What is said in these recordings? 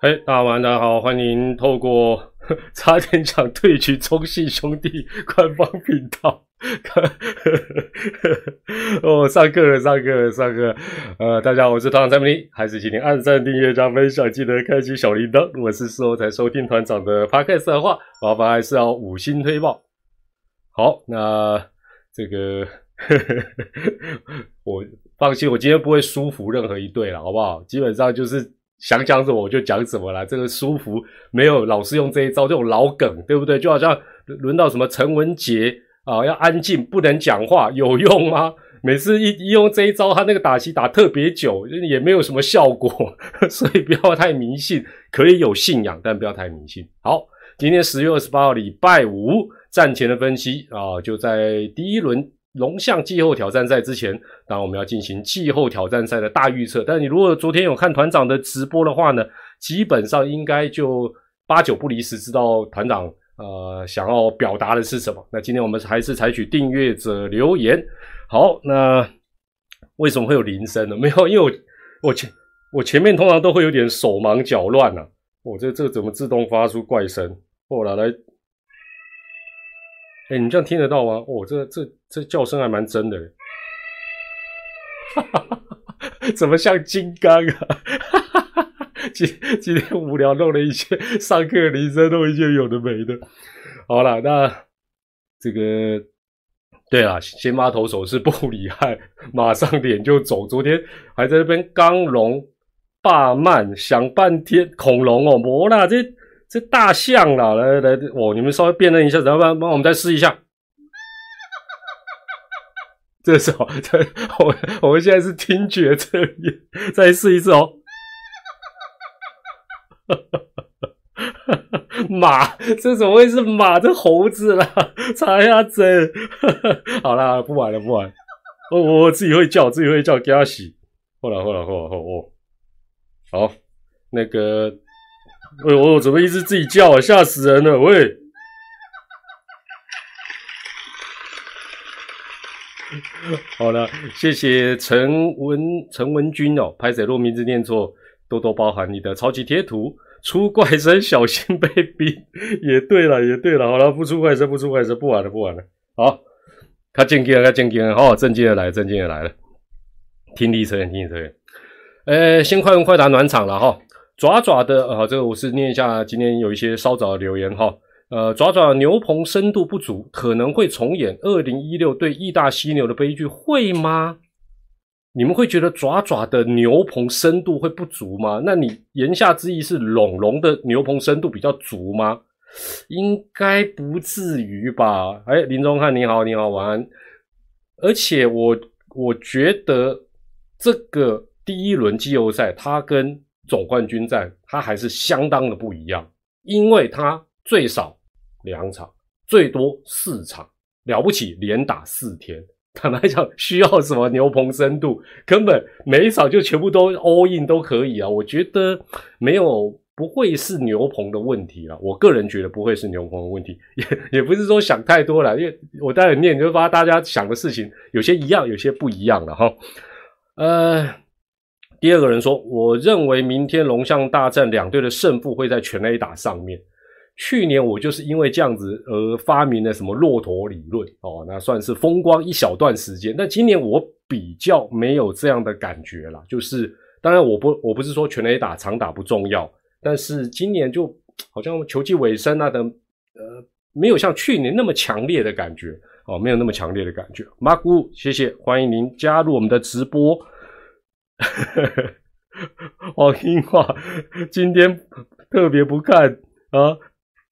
嘿，大家晚上好，欢迎透过 差点讲对局中信兄弟官方频道。哦，上课了，上课了，上课。呃，大家好，我是团长蔡明，还是请您按赞、订阅、加分享，记得开启小铃铛。如果是事后才收听团长的 podcast 的话，麻烦还是要五星推报。好，那这个 我放心，我今天不会舒服任何一队了，好不好？基本上就是。想讲什么我就讲什么啦，这个舒服没有老是用这一招，这种老梗，对不对？就好像轮到什么陈文杰啊，要安静不能讲话，有用吗？每次一一用这一招，他那个打戏打特别久，也没有什么效果，所以不要太迷信，可以有信仰，但不要太迷信。好，今天十月二十八号礼拜五战前的分析啊，就在第一轮。龙象季后挑战赛之前，当然我们要进行季后挑战赛的大预测。但你如果昨天有看团长的直播的话呢，基本上应该就八九不离十，知道团长呃想要表达的是什么。那今天我们还是采取订阅者留言。好，那为什么会有铃声呢？没有，因为我我前我前面通常都会有点手忙脚乱啊。我这这怎么自动发出怪声？后来来。哎，你这样听得到吗？哦，这这这叫声还蛮真的，哈哈哈怎么像金刚啊？哈哈哈今今天无聊弄了一些上课铃声，弄一些有的没的。好了，那这个对啊，先发投手是布里汉，马上脸就走。昨天还在那边刚龙霸曼想半天，恐龙哦，没啦这。这大象啦，来来哦，你们稍微辨认一下，然后帮帮我们再试一下。这时候，这我我们现在是听觉测验，再试一次哦。马，这怎么会是马？这猴子啦，插下针。好啦，不玩了，不玩。我我自己会叫，自己会叫，给他洗。后来，后来，后来，后哦。好，那个。喂，我怎么一直自己叫啊？吓死人了！喂，好了，谢谢陈文陈文君哦，拍摄若名字念错，多多包涵你的超级贴图。出怪声，小心被逼。也对了，也对了。好了，不出怪声，不出怪声，不玩了，不玩了。好，他正经了，他正经了。好，正经的来，正经的来了。听力测验，听力测验。呃，先快问快答暖场了哈。爪爪的啊，这个我是念一下，今天有一些稍早的留言哈。呃，爪爪牛棚深度不足，可能会重演二零一六对意大犀牛的悲剧，会吗？你们会觉得爪爪的牛棚深度会不足吗？那你言下之意是龙龙的牛棚深度比较足吗？应该不至于吧？哎，林中汉你好，你好，晚安。而且我我觉得这个第一轮季后赛，它跟总冠军战，它还是相当的不一样，因为它最少两场，最多四场，了不起连打四天。坦白讲，需要什么牛棚深度，根本每一场就全部都 all in 都可以啊。我觉得没有不会是牛棚的问题了，我个人觉得不会是牛棚的问题，也也不是说想太多了，因为我待会念就发大家想的事情有些一样，有些不一样了哈，呃。第二个人说：“我认为明天龙象大战两队的胜负会在全 A 打上面。去年我就是因为这样子而发明了什么骆驼理论哦，那算是风光一小段时间。但今年我比较没有这样的感觉了。就是当然我不我不是说全 A 打长打不重要，但是今年就好像球季尾声啊的呃，没有像去年那么强烈的感觉哦，没有那么强烈的感觉。马古，谢谢，欢迎您加入我们的直播。”黄英华今天特别不看啊，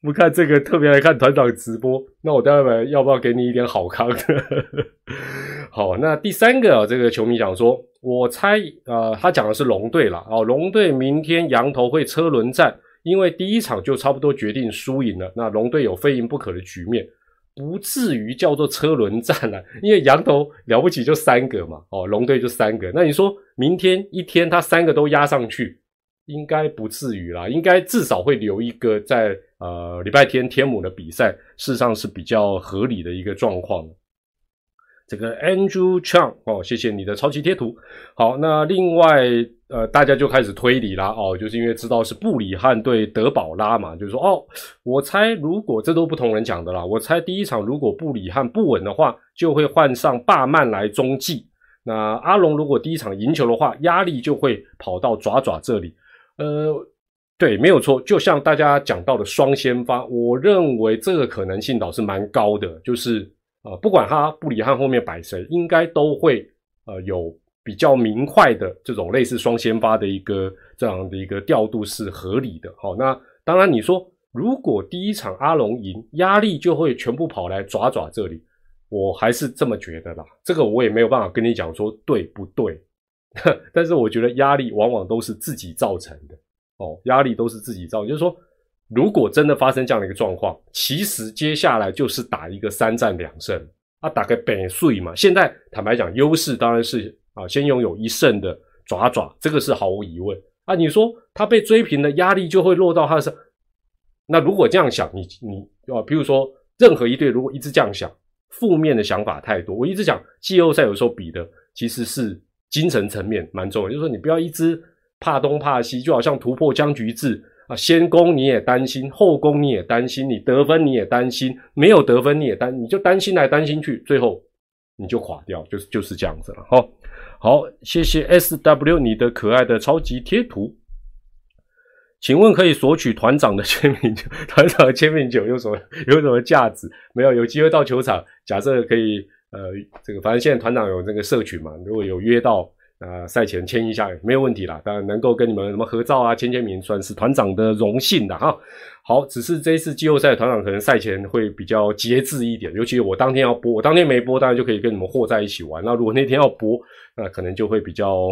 不看这个，特别来看团长直播。那我待会要不要给你一点好康的？好，那第三个啊，这个球迷讲说，我猜啊，他讲的是龙队了哦，龙队明天羊头会车轮战，因为第一场就差不多决定输赢了，那龙队有非赢不可的局面。不至于叫做车轮战了，因为羊头了不起就三个嘛，哦，龙队就三个。那你说明天一天他三个都压上去，应该不至于啦，应该至少会留一个在呃礼拜天天母的比赛，事实上是比较合理的一个状况。这个 Andrew Chang 哦，谢谢你的超级贴图。好，那另外呃，大家就开始推理啦，哦，就是因为知道是布里汉对德保拉嘛，就是说，哦，我猜如果这都不同人讲的啦，我猜第一场如果布里汉不稳的话，就会换上巴曼来中继。那阿龙如果第一场赢球的话，压力就会跑到爪爪这里。呃，对，没有错，就像大家讲到的双先发，我认为这个可能性倒是蛮高的，就是呃，不管他布里汉后面摆谁，应该都会呃有比较明快的这种类似双先发的一个这样的一个调度是合理的。好，那当然你说如果第一场阿龙赢，压力就会全部跑来爪爪这里。我还是这么觉得啦，这个我也没有办法跟你讲说对不对，但是我觉得压力往往都是自己造成的哦，压力都是自己造，就是说，如果真的发生这样的一个状况，其实接下来就是打一个三战两胜啊，打个本岁嘛。现在坦白讲，优势当然是啊，先拥有一胜的爪爪，这个是毫无疑问啊。你说他被追平的压力就会落到他身，那如果这样想，你你啊，比如说任何一队如果一直这样想。负面的想法太多，我一直讲季后赛有时候比的其实是精神层面蛮重要，就是说你不要一直怕东怕西，就好像突破僵局制啊，先攻你也担心，后攻你也担心，你得分你也担心，没有得分你也担，你就担心来担心去，最后你就垮掉，就是就是这样子了。好，好，谢谢 S W 你的可爱的超级贴图。请问可以索取团长的签名酒？团长的签名酒有什么 有什么价值？没有，有机会到球场，假设可以，呃，这个反正现在团长有这个社群嘛，如果有约到，呃，赛前签一下没有问题啦。当然能够跟你们什么合照啊、签签名，算是团长的荣幸的哈。好，只是这一次季后赛团长可能赛前会比较节制一点，尤其我当天要播，我当天没播，当然就可以跟你们和在一起玩。那如果那天要播，那可能就会比较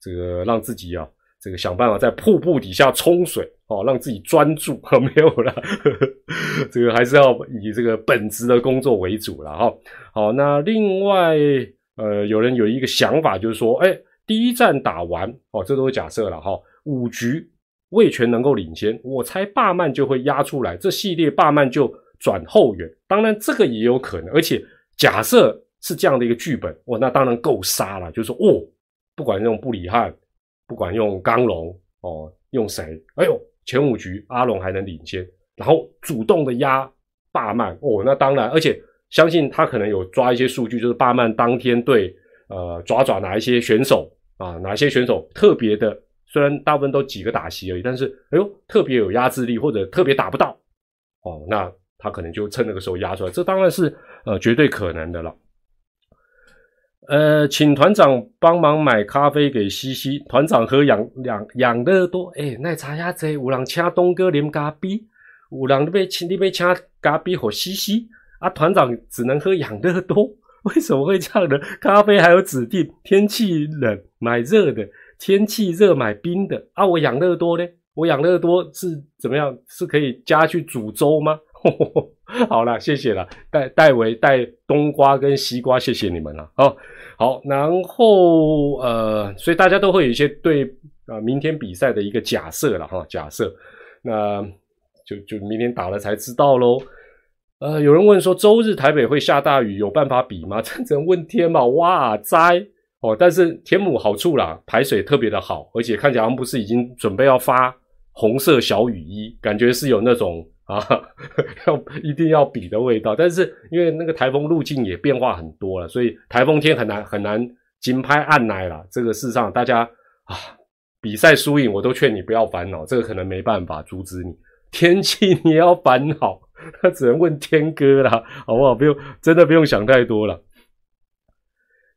这个让自己啊。这个想办法在瀑布底下冲水哦，让自己专注。没有了，这个还是要以这个本职的工作为主了哈。好，那另外呃，有人有一个想法，就是说，哎，第一战打完哦，这都是假设了哈。五局魏权能够领先，我猜霸曼就会压出来，这系列霸曼就转后援。当然这个也有可能，而且假设是这样的一个剧本，哇，那当然够杀了。就是说，哦，不管用布里汉。不管用刚龙哦，用谁？哎呦，前五局阿龙还能领先，然后主动的压霸曼哦，那当然，而且相信他可能有抓一些数据，就是霸曼当天对呃爪爪哪一些选手啊，哪些选手特别的，虽然大部分都几个打席而已，但是哎呦特别有压制力，或者特别打不到哦，那他可能就趁那个时候压出来，这当然是呃绝对可能的了。呃，请团长帮忙买咖啡给西西。团长喝养养养乐多，哎，奶茶呀这有人请东哥啉咖啡，有人被请你被请咖啡给西西。啊，团长只能喝养乐多，为什么会这样呢？咖啡还有指定天气冷买热的，天气热买冰的。啊，我养乐多呢？我养乐多是怎么样？是可以加去煮粥吗？好了，谢谢了，戴戴维带冬瓜跟西瓜，谢谢你们了。哦，好，然后呃，所以大家都会有一些对啊明天比赛的一个假设了哈，假设，那就就明天打了才知道喽。呃，有人问说周日台北会下大雨，有办法比吗？这只能问天嘛，哇哉哦！但是天母好处啦，排水特别的好，而且看起来不是已经准备要发红色小雨衣，感觉是有那种。啊，要一定要比的味道，但是因为那个台风路径也变化很多了，所以台风天很难很难紧拍按奶了。这个事上，大家啊，比赛输赢我都劝你不要烦恼，这个可能没办法阻止你。天气你要烦恼，那只能问天哥了，好不好？不用，真的不用想太多了。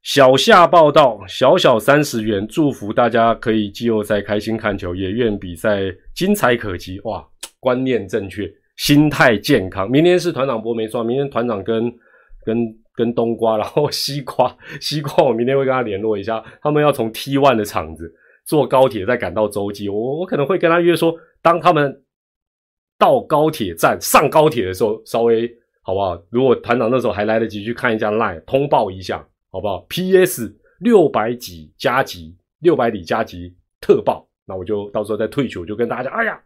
小夏报道，小小三十元，祝福大家可以季后赛开心看球，也愿比赛精彩可期。哇，观念正确。心态健康，明天是团长播没错。明天团长跟跟跟冬瓜，然后西瓜西瓜，我明天会跟他联络一下。他们要从 T one 的场子坐高铁再赶到洲际，我我可能会跟他约说，当他们到高铁站上高铁的时候，稍微好不好？如果团长那时候还来得及去看一下 line 通报一下，好不好？P.S. 六百几加急，六百里加急特报，那我就到时候再退去，我就跟大家讲，哎呀。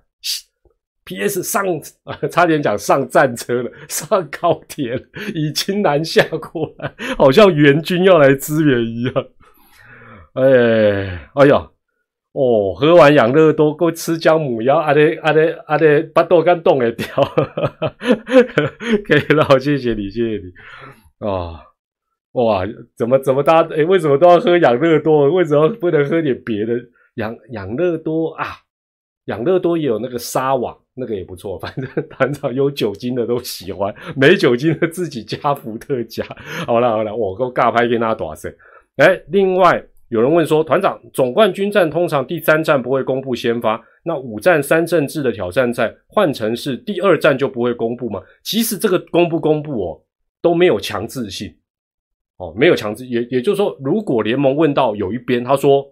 P.S. 上，差点讲上战车了，上高铁了，已经南下过来，好像援军要来支援一样。哎，哎呀，哦，喝完养乐多，够吃姜母鸭，阿爹阿爹阿爹把豆干冻给掉，可以了，谢谢你，谢谢你啊！哇，怎么怎么大家诶，为什么都要喝养乐多？为什么不能喝点别的？养养乐多啊，养乐多也有那个沙网，那个也不错。反正团长有酒精的都喜欢，没酒精的自己加伏特加。好了好了，我够尬拍给大家多少哎，另外。有人问说，团长，总冠军战通常第三战不会公布先发，那五战三胜制的挑战赛换成是第二战就不会公布吗？其实这个公不公布哦都没有强制性，哦，没有强制，也也就是说，如果联盟问到有一边他说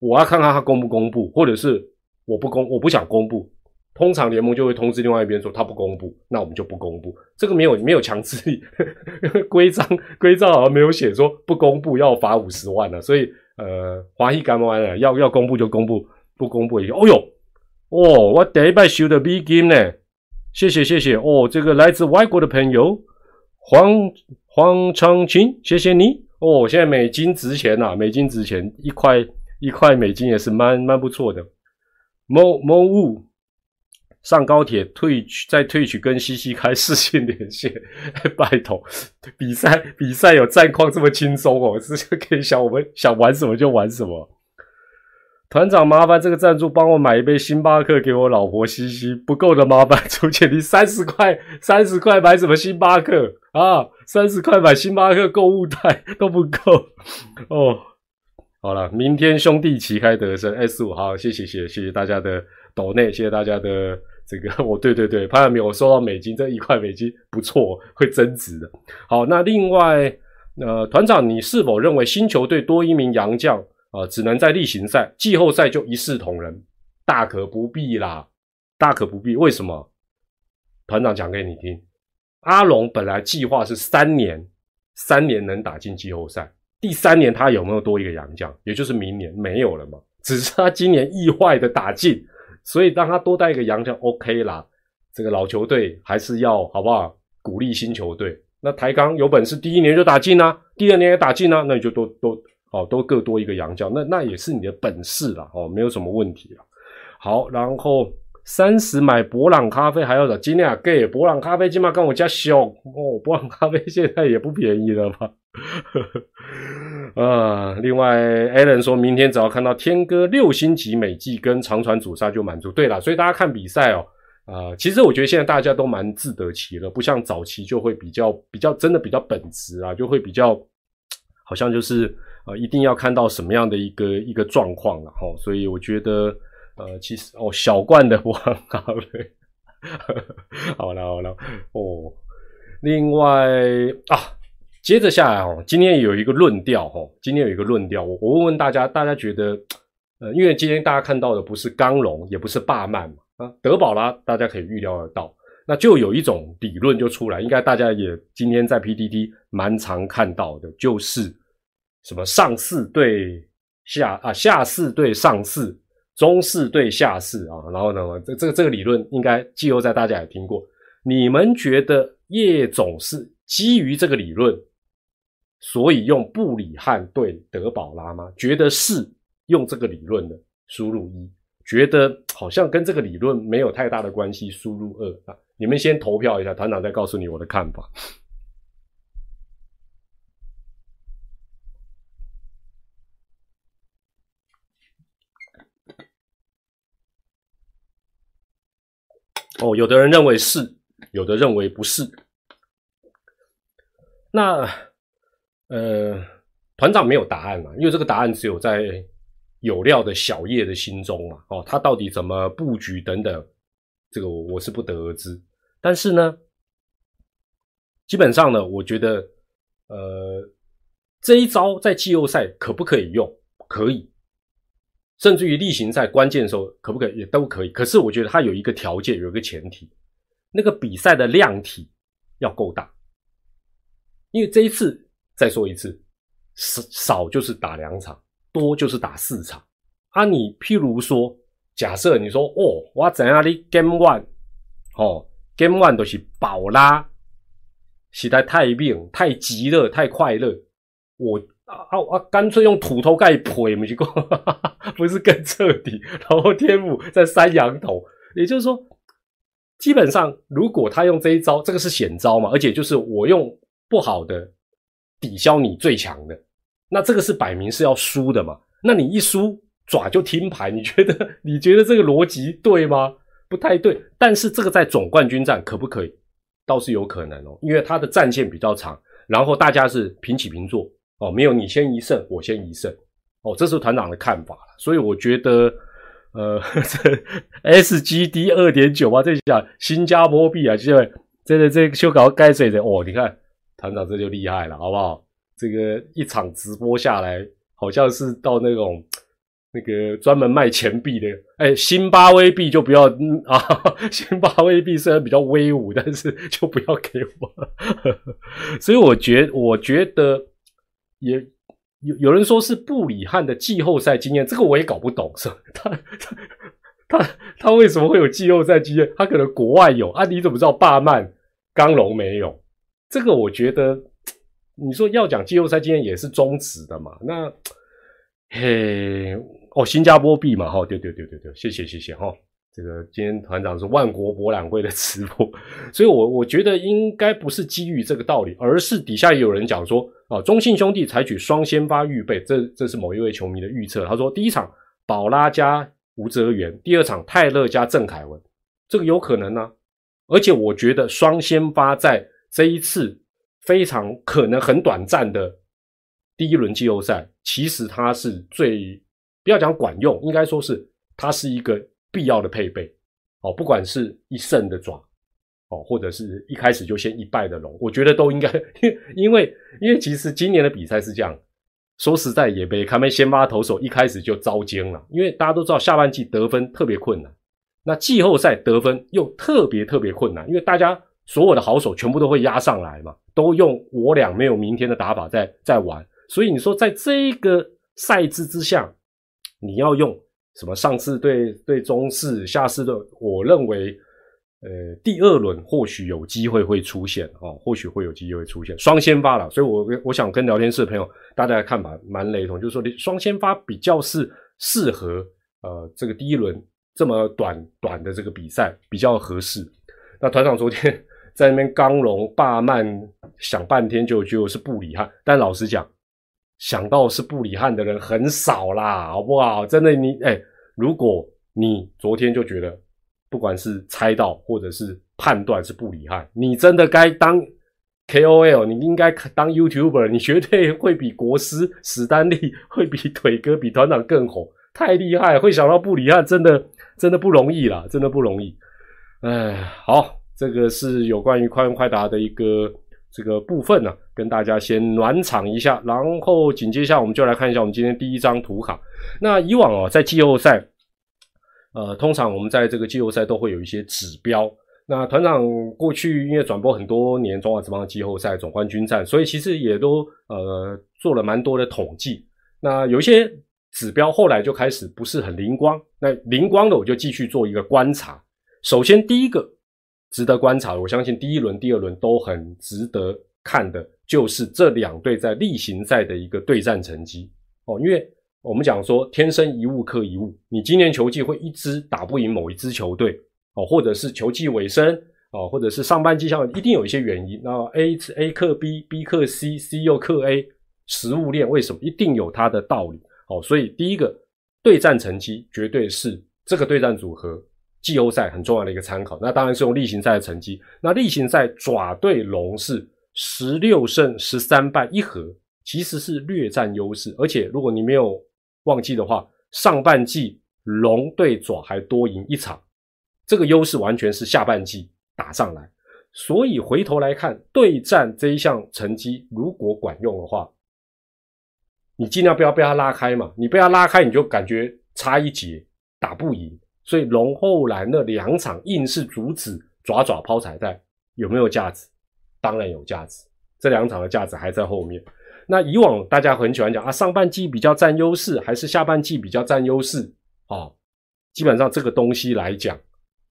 我要看看他公不公布，或者是我不公，我不想公布。通常联盟就会通知另外一边说他不公布，那我们就不公布。这个没有没有强制力，规章规章好像没有写说不公布要罚五十万呢。所以呃，华裔干完了要要公布就公布，不公布也哦哟哦，我第一拜收的 B 金呢，谢谢谢谢哦，这个来自外国的朋友黄黄长青，谢谢你哦。现在美金值钱呐，美金值钱，一块一块美金也是蛮蛮不错的。某某物。上高铁退取，再退取跟西西 开视讯连线，拜托，比赛比赛有战况这么轻松哦，是可以想我们想玩什么就玩什么。团长，麻烦这个赞助帮我买一杯星巴克给我老婆西西，不够的麻烦出钱，你三十块三十块买什么星巴克啊？三十块买星巴克购物袋都不够哦。好了，明天兄弟旗开得胜 S 五，好，谢谢谢谢谢谢大家的抖内，谢谢大家的。这个 我对对对，潘亚明，我收到美金，这一块美金不错，会增值的。好，那另外，呃，团长，你是否认为新球队多一名洋将啊，只能在例行赛、季后赛就一视同仁？大可不必啦，大可不必。为什么？团长讲给你听，阿龙本来计划是三年，三年能打进季后赛，第三年他有没有多一个洋将？也就是明年没有了嘛？只是他今年意外的打进。所以让他多带一个洋将 OK 啦，这个老球队还是要好不好？鼓励新球队。那台钢有本事，第一年就打进啊，第二年也打进啊，那你就多多哦，都各多一个洋将，那那也是你的本事啦，哦，没有什么问题了。好，然后三十买博朗咖啡还要找今天啊给博朗咖啡起码跟我家小哦，博朗咖啡现在也不便宜了吧？啊，另外，Allen 说明天只要看到天哥六星级美技跟长传主杀就满足。对了，所以大家看比赛哦，啊，其实我觉得现在大家都蛮自得其乐，不像早期就会比较比较真的比较本质啊，就会比较好像就是呃一定要看到什么样的一个一个状况了哈。所以我觉得呃，其实哦小罐的我很好了，好了好了哦，另外啊。接着下来哦，今天有一个论调哈，今天有一个论调，我我问问大家，大家觉得，呃，因为今天大家看到的不是刚龙，也不是霸曼嘛，啊，德保拉大家可以预料得到，那就有一种理论就出来，应该大家也今天在 PDD 蛮常看到的，就是什么上四对下啊，下四对上四，中四对下四啊，然后呢，这这个这个理论应该季后赛大家也听过，你们觉得叶总是基于这个理论？所以用布里汉对德保拉吗？觉得是用这个理论的，输入一；觉得好像跟这个理论没有太大的关系，输入二啊。你们先投票一下，团长再告诉你我的看法。哦，有的人认为是，有的认为不是。那。呃，团长没有答案嘛？因为这个答案只有在有料的小叶的心中嘛。哦，他到底怎么布局等等，这个我我是不得而知。但是呢，基本上呢，我觉得，呃，这一招在季后赛可不可以用？可以，甚至于例行赛关键的时候可不可以？也都可以。可是我觉得它有一个条件，有一个前提，那个比赛的量体要够大，因为这一次。再说一次，少少就是打两场，多就是打四场。啊，你譬如说，假设你说哦，我怎样的 game one，哦，game one 都是宝拉，实在太病、太急了、太快乐，我啊啊，干脆用土头盖赔，不是 不是更彻底？然后天母在山羊头，也就是说，基本上如果他用这一招，这个是险招嘛，而且就是我用不好的抵消你最强的，那这个是摆明是要输的嘛？那你一输爪就听牌，你觉得你觉得这个逻辑对吗？不太对。但是这个在总冠军战可不可以？倒是有可能哦，因为他的战线比较长，然后大家是平起平坐。哦，没有你先一胜，我先一胜，哦，这是团长的看法了所以我觉得，呃，这 SGD 二点九啊，这下新加坡币啊，这这这修改该谁的？哦，你看团长这就厉害了，好不好？这个一场直播下来，好像是到那种那个专门卖钱币的，哎，新巴威币就不要啊，新巴威币虽然比较威武，但是 就不要给我。所以我觉我觉得。也有有人说是布里汉的季后赛经验，这个我也搞不懂，是他他他他为什么会有季后赛经验？他可能国外有啊？你怎么知道巴曼刚龙没有？这个我觉得，你说要讲季后赛经验也是中止的嘛？那嘿哦，新加坡币嘛，哈，对对对对对，谢谢谢谢哈。这个今天团长是万国博览会的直播，所以我我觉得应该不是基于这个道理，而是底下有人讲说啊，中信兄弟采取双先发预备，这这是某一位球迷的预测。他说第一场宝拉加吴泽源，第二场泰勒加郑凯文，这个有可能呢。而且我觉得双先发在这一次非常可能很短暂的第一轮季后赛，其实它是最不要讲管用，应该说是它是一个。必要的配备，哦，不管是一胜的爪，哦，或者是一开始就先一败的龙，我觉得都应该，因为因为其实今年的比赛是这样，说实在也被他们先发投手一开始就遭奸了，因为大家都知道下半季得分特别困难，那季后赛得分又特别特别困难，因为大家所有的好手全部都会压上来嘛，都用我俩没有明天的打法在在玩，所以你说在这个赛制之下，你要用。什么上次对对中式，下次的，我认为，呃，第二轮或许有机会会出现哦，或许会有机会出现双先发了，所以我我想跟聊天室的朋友大家的看法蛮雷同，就是说双先发比较是适合呃这个第一轮这么短短的这个比赛比较合适。那团长昨天在那边刚龙霸曼想半天就就是布里汉，但老实讲。想到是布里汉的人很少啦，好不好？真的，你哎，如果你昨天就觉得，不管是猜到或者是判断是布里汉，你真的该当 KOL，你应该当 YouTuber，你绝对会比国师史丹利，会比腿哥，比团长更红，太厉害！会想到布里汉，真的真的不容易啦，真的不容易。哎，好，这个是有关于快问快答的一个。这个部分呢，跟大家先暖场一下，然后紧接下我们就来看一下我们今天第一张图卡。那以往哦，在季后赛，呃，通常我们在这个季后赛都会有一些指标。那团长过去因为转播很多年中华职棒的季后赛总冠军战，所以其实也都呃做了蛮多的统计。那有一些指标后来就开始不是很灵光，那灵光的我就继续做一个观察。首先第一个。值得观察，我相信第一轮、第二轮都很值得看的，就是这两队在例行赛的一个对战成绩哦。因为我们讲说，天生一物克一物，你今年球季会一支打不赢某一支球队哦，或者是球季尾声哦，或者是上半季像一定有一些原因。那 A A 克 B，B 克 C，C 又克 A，食物链为什么一定有它的道理哦？所以第一个对战成绩绝对是这个对战组合。季后赛很重要的一个参考，那当然是用例行赛的成绩。那例行赛爪对龙是十六胜十三败一和，其实是略占优势。而且如果你没有忘记的话，上半季龙对爪还多赢一场，这个优势完全是下半季打上来。所以回头来看对战这一项成绩，如果管用的话，你尽量不要被他拉开嘛。你被他拉开，你就感觉差一截打不赢。所以龙后来那两场硬是阻止爪爪抛彩带，有没有价值？当然有价值。这两场的价值还在后面。那以往大家很喜欢讲啊，上半季比较占优势，还是下半季比较占优势？啊，基本上这个东西来讲，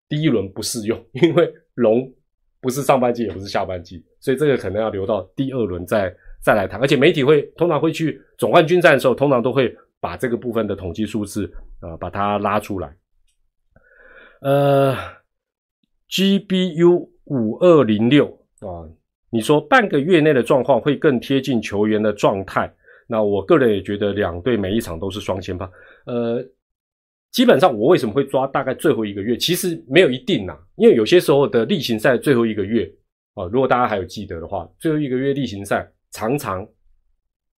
第一轮不适用，因为龙不是上半季，也不是下半季，所以这个可能要留到第二轮再再来谈。而且媒体会通常会去总冠军战的时候，通常都会把这个部分的统计数字啊把它拉出来。呃，GBU 五二零六啊，你说半个月内的状况会更贴近球员的状态，那我个人也觉得两队每一场都是双先发。呃。基本上，我为什么会抓大概最后一个月？其实没有一定呐，因为有些时候的例行赛最后一个月啊，如果大家还有记得的话，最后一个月例行赛常常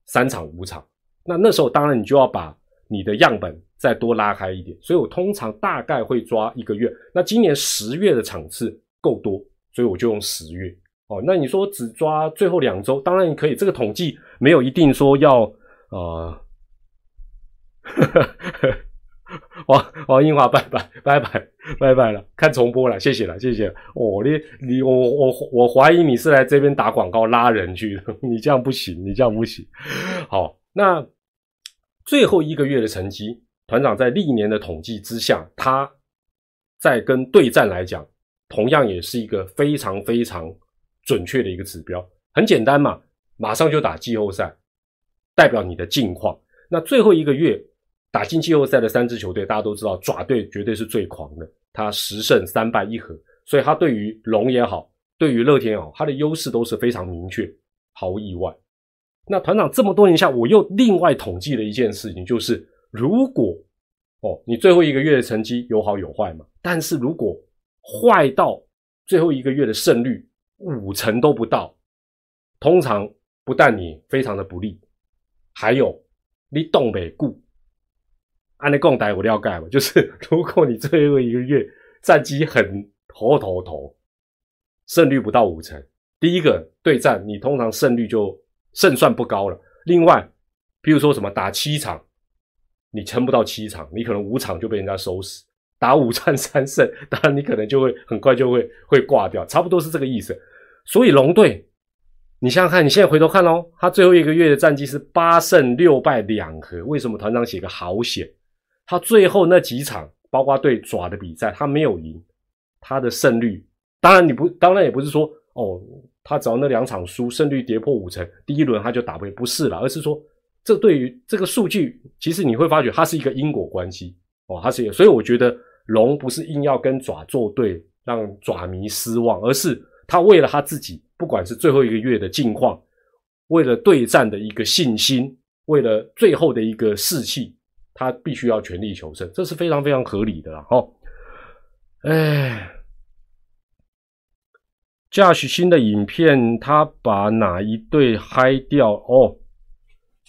三场五场，那那时候当然你就要把你的样本再多拉开一点，所以我通常大概会抓一个月。那今年十月的场次够多，所以我就用十月哦。那你说只抓最后两周，当然可以，这个统计没有一定说要啊。王王英华，拜拜拜拜拜拜了，看重播了，谢谢了，谢谢。哦，你你我我我怀疑你是来这边打广告拉人去的，你这样不行，你这样不行。好，那最后一个月的成绩，团长在历年的统计之下，他在跟对战来讲，同样也是一个非常非常准确的一个指标。很简单嘛，马上就打季后赛，代表你的近况。那最后一个月。打进季后赛的三支球队，大家都知道，爪队绝对是最狂的，他十胜三败一和，所以他对于龙也好，对于乐天也好，他的优势都是非常明确，毫无意外。那团长这么多年下，我又另外统计了一件事情，就是如果哦，你最后一个月的成绩有好有坏嘛，但是如果坏到最后一个月的胜率五成都不到，通常不但你非常的不利，还有你东北固。按你共带我了解嘛，就是如果你最后一个月战绩很头头头，胜率不到五成，第一个对战你通常胜率就胜算不高了。另外，比如说什么打七场，你撑不到七场，你可能五场就被人家收拾。打五战三胜，当然你可能就会很快就会会挂掉，差不多是这个意思。所以龙队，你想想看，你现在回头看哦，他最后一个月的战绩是八胜六败两和，为什么团长写个好险？他最后那几场，包括对爪的比赛，他没有赢，他的胜率，当然你不，当然也不是说哦，他只要那两场输，胜率跌破五成，第一轮他就打不赢，不是了，而是说，这对于这个数据，其实你会发觉它是一个因果关系哦，它是一个，所以我觉得龙不是硬要跟爪作对，让爪迷失望，而是他为了他自己，不管是最后一个月的境况，为了对战的一个信心，为了最后的一个士气。他必须要全力求胜，这是非常非常合理的啦。哦，哎，Josh 新的影片，他把哪一队嗨掉？哦，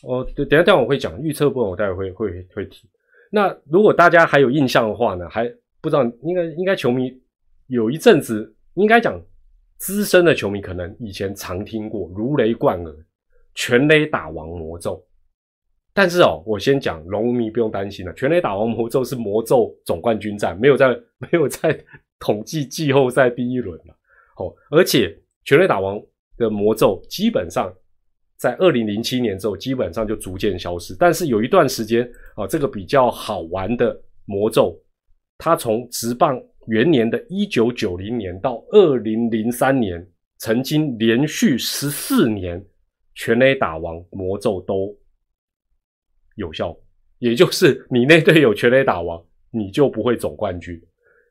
哦，等等下，等我会讲预测部分，我待会会会会提。那如果大家还有印象的话呢，还不知道，应该应该球迷有一阵子，应该讲资深的球迷可能以前常听过如雷贯耳，全垒打王魔咒。但是哦，我先讲龙迷不用担心了。全垒打王魔咒是魔咒总冠军战，没有在没有在统计季后赛第一轮了。哦，而且全垒打王的魔咒基本上在二零零七年之后基本上就逐渐消失。但是有一段时间啊，这个比较好玩的魔咒，它从直棒元年的一九九零年到二零零三年，曾经连续十四年全垒打王魔咒都。有效，也就是你那队有全垒打王，你就不会总冠军。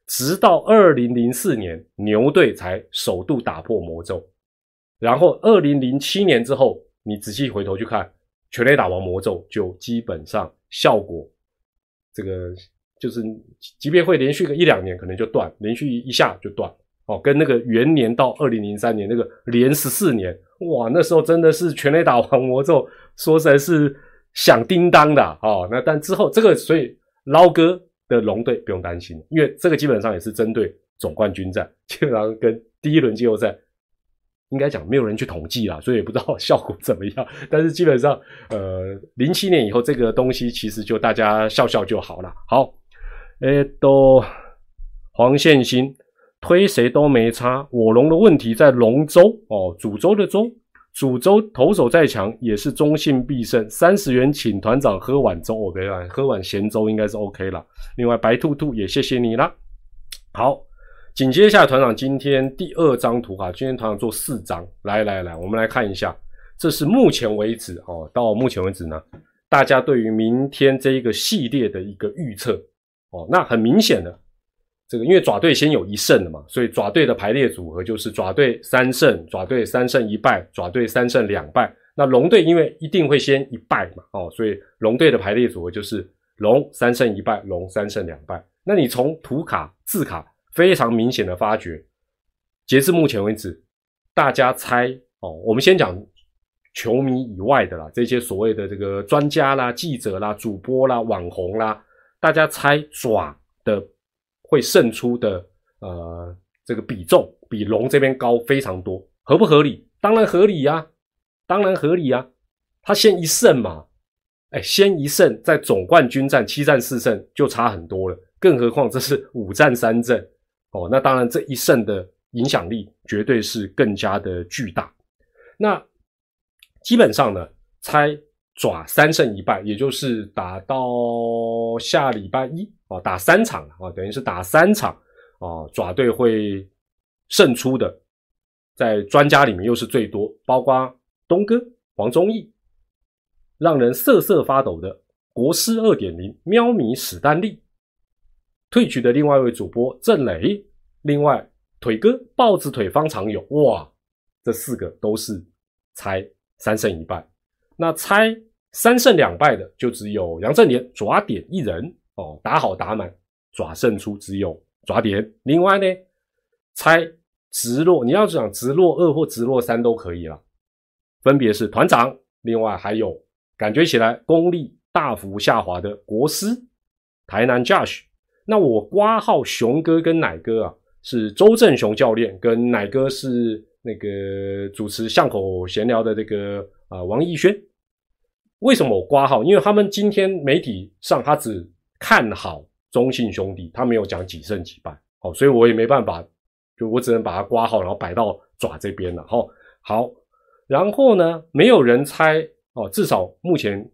直到二零零四年，牛队才首度打破魔咒。然后二零零七年之后，你仔细回头去看，全垒打王魔咒就基本上效果，这个就是即便会连续个一两年，可能就断，连续一下就断。哦，跟那个元年到二零零三年那个连十四年，哇，那时候真的是全垒打王魔咒，说实在是。响叮当的哦，那但之后这个，所以捞哥的龙队不用担心，因为这个基本上也是针对总冠军战，基本上跟第一轮季后赛应该讲没有人去统计啦，所以也不知道效果怎么样。但是基本上，呃，零七年以后这个东西其实就大家笑笑就好了。好，诶，都黄线星推谁都没差，我龙的问题在龙舟哦，主州的州。主州投手再强也是中信必胜，三十元请团长喝碗粥，OK 啦，喝碗咸粥应该是 OK 了。另外白兔兔也谢谢你啦。好，紧接下来团长今天第二张图哈，今天团长做四张，来来来，我们来看一下这是目前为止哦，到目前为止呢，大家对于明天这一个系列的一个预测哦，那很明显的，这个因为爪队先有一胜的嘛，所以爪队的排列组合就是爪队三胜，爪队三胜一败，爪队三胜两败。那龙队因为一定会先一败嘛，哦，所以龙队的排列组合就是龙三胜一败，龙三胜两败。那你从图卡字卡非常明显的发觉，截至目前为止，大家猜哦，我们先讲球迷以外的啦，这些所谓的这个专家啦、记者啦、主播啦、网红啦，大家猜爪的会胜出的呃这个比重比龙这边高非常多，合不合理？当然合理呀。当然合理啊，他先一胜嘛，哎，先一胜，在总冠军战七战四胜就差很多了，更何况这是五战三胜哦，那当然这一胜的影响力绝对是更加的巨大。那基本上呢，猜爪三胜一败，也就是打到下礼拜一哦，打三场啊，等于是打三场啊，爪队会胜出的，在专家里面又是最多，包括。东哥黄忠义，让人瑟瑟发抖的国师二点零喵米史丹利，退局的另外一位主播郑磊，另外腿哥豹子腿方长友，哇，这四个都是猜三胜一败。那猜三胜两败的就只有杨振年爪点一人哦，打好打满爪胜出只有爪点。另外呢，猜直落，你要讲直落二或直落三都可以了。分别是团长，另外还有感觉起来功力大幅下滑的国师台南 Josh。那我挂号熊哥跟奶哥啊，是周正雄教练，跟奶哥是那个主持巷口闲聊的这个啊王艺轩。为什么我挂号？因为他们今天媒体上他只看好中信兄弟，他没有讲几胜几败，好，所以我也没办法，就我只能把它挂号，然后摆到爪这边了。好，好。然后呢？没有人猜哦，至少目前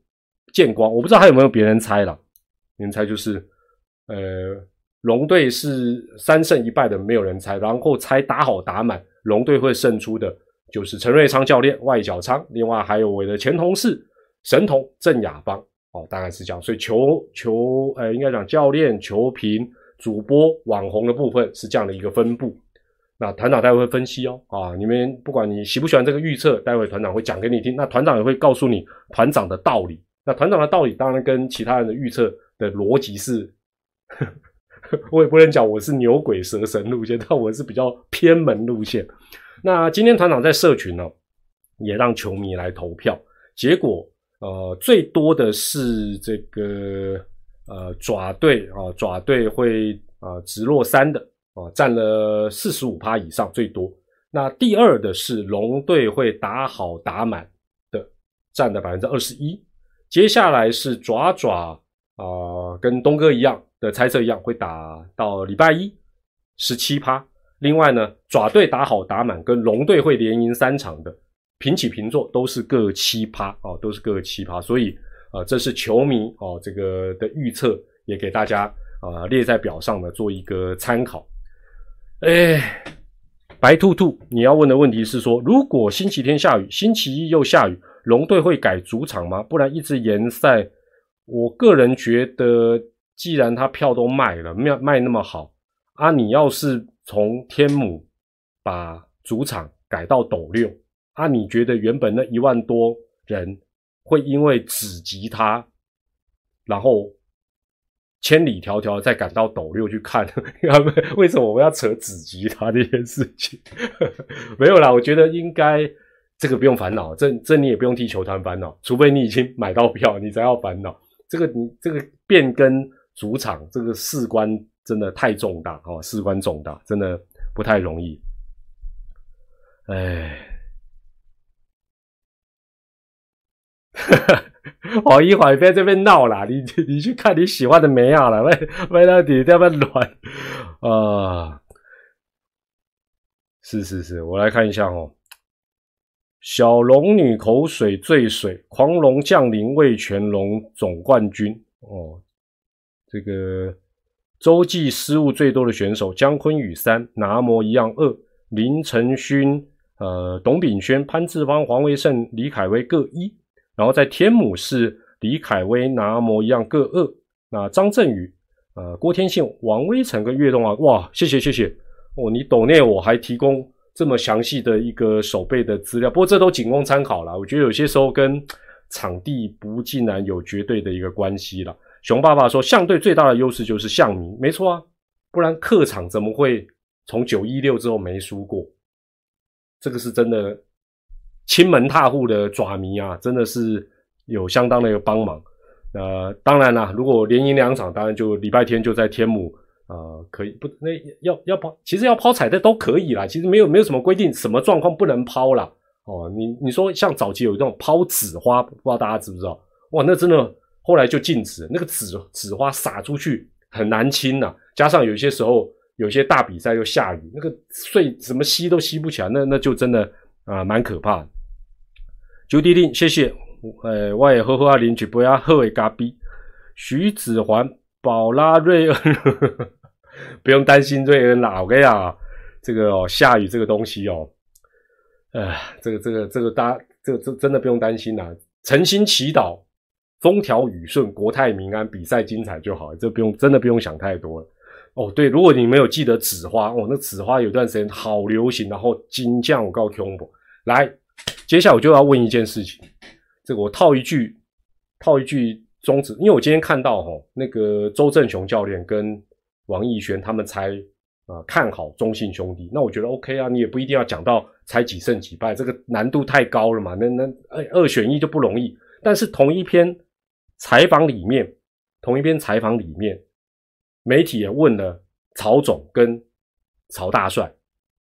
见光，我不知道还有没有别人猜了。人猜就是，呃，龙队是三胜一败的，没有人猜。然后猜打好打满，龙队会胜出的，就是陈瑞昌教练外角仓。另外还有我的前同事神童郑雅芳哦，大概是这样。所以球球，呃，应该讲教练、球评、主播、网红的部分是这样的一个分布。那团长待会会分析哦，啊，你们不管你喜不喜欢这个预测，待会团长会讲给你听。那团长也会告诉你团长的道理。那团长的道理当然跟其他人的预测的逻辑是，我也不能讲我是牛鬼蛇神路线，但我是比较偏门路线。那今天团长在社群呢，也让球迷来投票，结果呃最多的是这个呃爪队啊，爪队会啊直落三的。哦，占了四十五趴以上最多。那第二的是龙队会打好打满的，占了百分之二十一。接下来是爪爪啊，跟东哥一样的猜测一样，会打到礼拜一十七趴。另外呢，爪队打好打满跟龙队会连赢三场的，平起平坐都是各七趴哦，都是各七趴。所以啊，这是球迷哦这个的预测，也给大家啊列在表上呢，做一个参考。哎，白兔兔，你要问的问题是说，如果星期天下雨，星期一又下雨，龙队会改主场吗？不然一直延赛。我个人觉得，既然他票都卖了，卖卖那么好啊，你要是从天母把主场改到斗六啊，你觉得原本那一万多人会因为只吉他，然后？千里迢迢再赶到斗六去看，为什么我们要扯子吉他这件事情？没有啦，我觉得应该这个不用烦恼，这这你也不用替球团烦恼，除非你已经买到票，你才要烦恼。这个你这个变更主场，这个事关真的太重大哦，事关重大，真的不太容易。哎。哈 好一会儿在这边闹啦，你你去看你喜欢的梅亚了，为为了你这边乱啊！是是是，我来看一下哦。小龙女口水醉水，狂龙降临为全龙总冠军哦。这个洲际失误最多的选手姜昆宇三，拿摩一样二，林承勋。呃，董炳轩、潘志芳、黄维胜、李凯威各一，然后在天母是李凯威拿模一样各二。那张振宇、呃郭天信、王威成跟岳东啊，哇，谢谢谢谢哦，你抖内我还提供这么详细的一个手背的资料，不过这都仅供参考了。我觉得有些时候跟场地不尽然有绝对的一个关系了。熊爸爸说，相对最大的优势就是象迷，没错啊，不然客场怎么会从九一六之后没输过？这个是真的，亲门踏户的爪迷啊，真的是有相当的一个帮忙。呃，当然啦，如果连赢两场，当然就礼拜天就在天母，呃，可以不？那要要抛，其实要抛彩带都可以啦，其实没有没有什么规定，什么状况不能抛啦。哦，你你说像早期有这种抛纸花，不知道大家知不知道？哇，那真的后来就禁止，那个纸纸花撒出去很难清呐，加上有些时候有些大比赛又下雨，那个碎什么吸都吸不起来，那那就真的啊蛮可怕的。九弟弟，谢谢。呃，我也呵呵啊，邻居不要喝为咖逼。徐子环、宝拉、瑞恩，不用担心瑞恩啦。我跟你讲，这个哦，下雨这个东西哦，呃，这个这个这个大家，这个这真的不用担心啦。诚心祈祷，风调雨顺，国泰民安，比赛精彩就好。这不用，真的不用想太多了。哦，对，如果你没有记得纸花，哦，那纸花有段时间好流行，然后金匠我告诉 Q 来，接下来我就要问一件事情。这个我套一句，套一句宗旨，因为我今天看到哈，那个周正雄教练跟王艺轩他们才啊看好中信兄弟，那我觉得 OK 啊，你也不一定要讲到猜几胜几败，这个难度太高了嘛，那那二二选一就不容易。但是同一篇采访里面，同一篇采访里面，媒体也问了曹总跟曹大帅，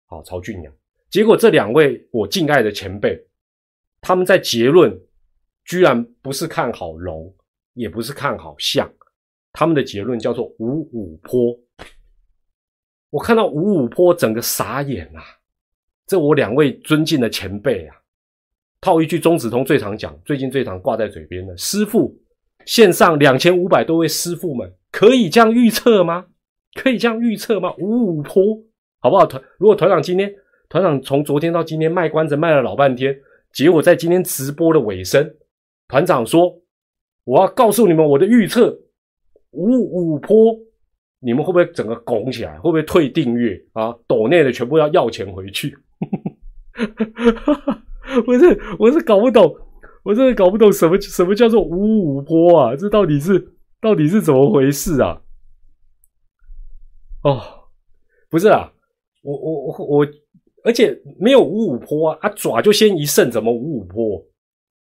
好曹俊阳，结果这两位我敬爱的前辈，他们在结论。居然不是看好龙，也不是看好象，他们的结论叫做五五坡。我看到五五坡，整个傻眼啊！这我两位尊敬的前辈啊，套一句钟子通最常讲，最近最常挂在嘴边的师傅，线上两千五百多位师傅们，可以这样预测吗？可以这样预测吗？五五坡，好不好？团如果团长今天，团长从昨天到今天卖关子卖了老半天，结果在今天直播的尾声。团长说：“我要告诉你们我的预测，五五坡，你们会不会整个拱起来？会不会退订阅啊？抖内的全部要要钱回去？不是，我是搞不懂，我真的搞不懂什么什么叫做五五坡啊？这到底是到底是怎么回事啊？哦，不是啊，我我我我，而且没有五五坡啊，啊爪就先一胜，怎么五五坡？”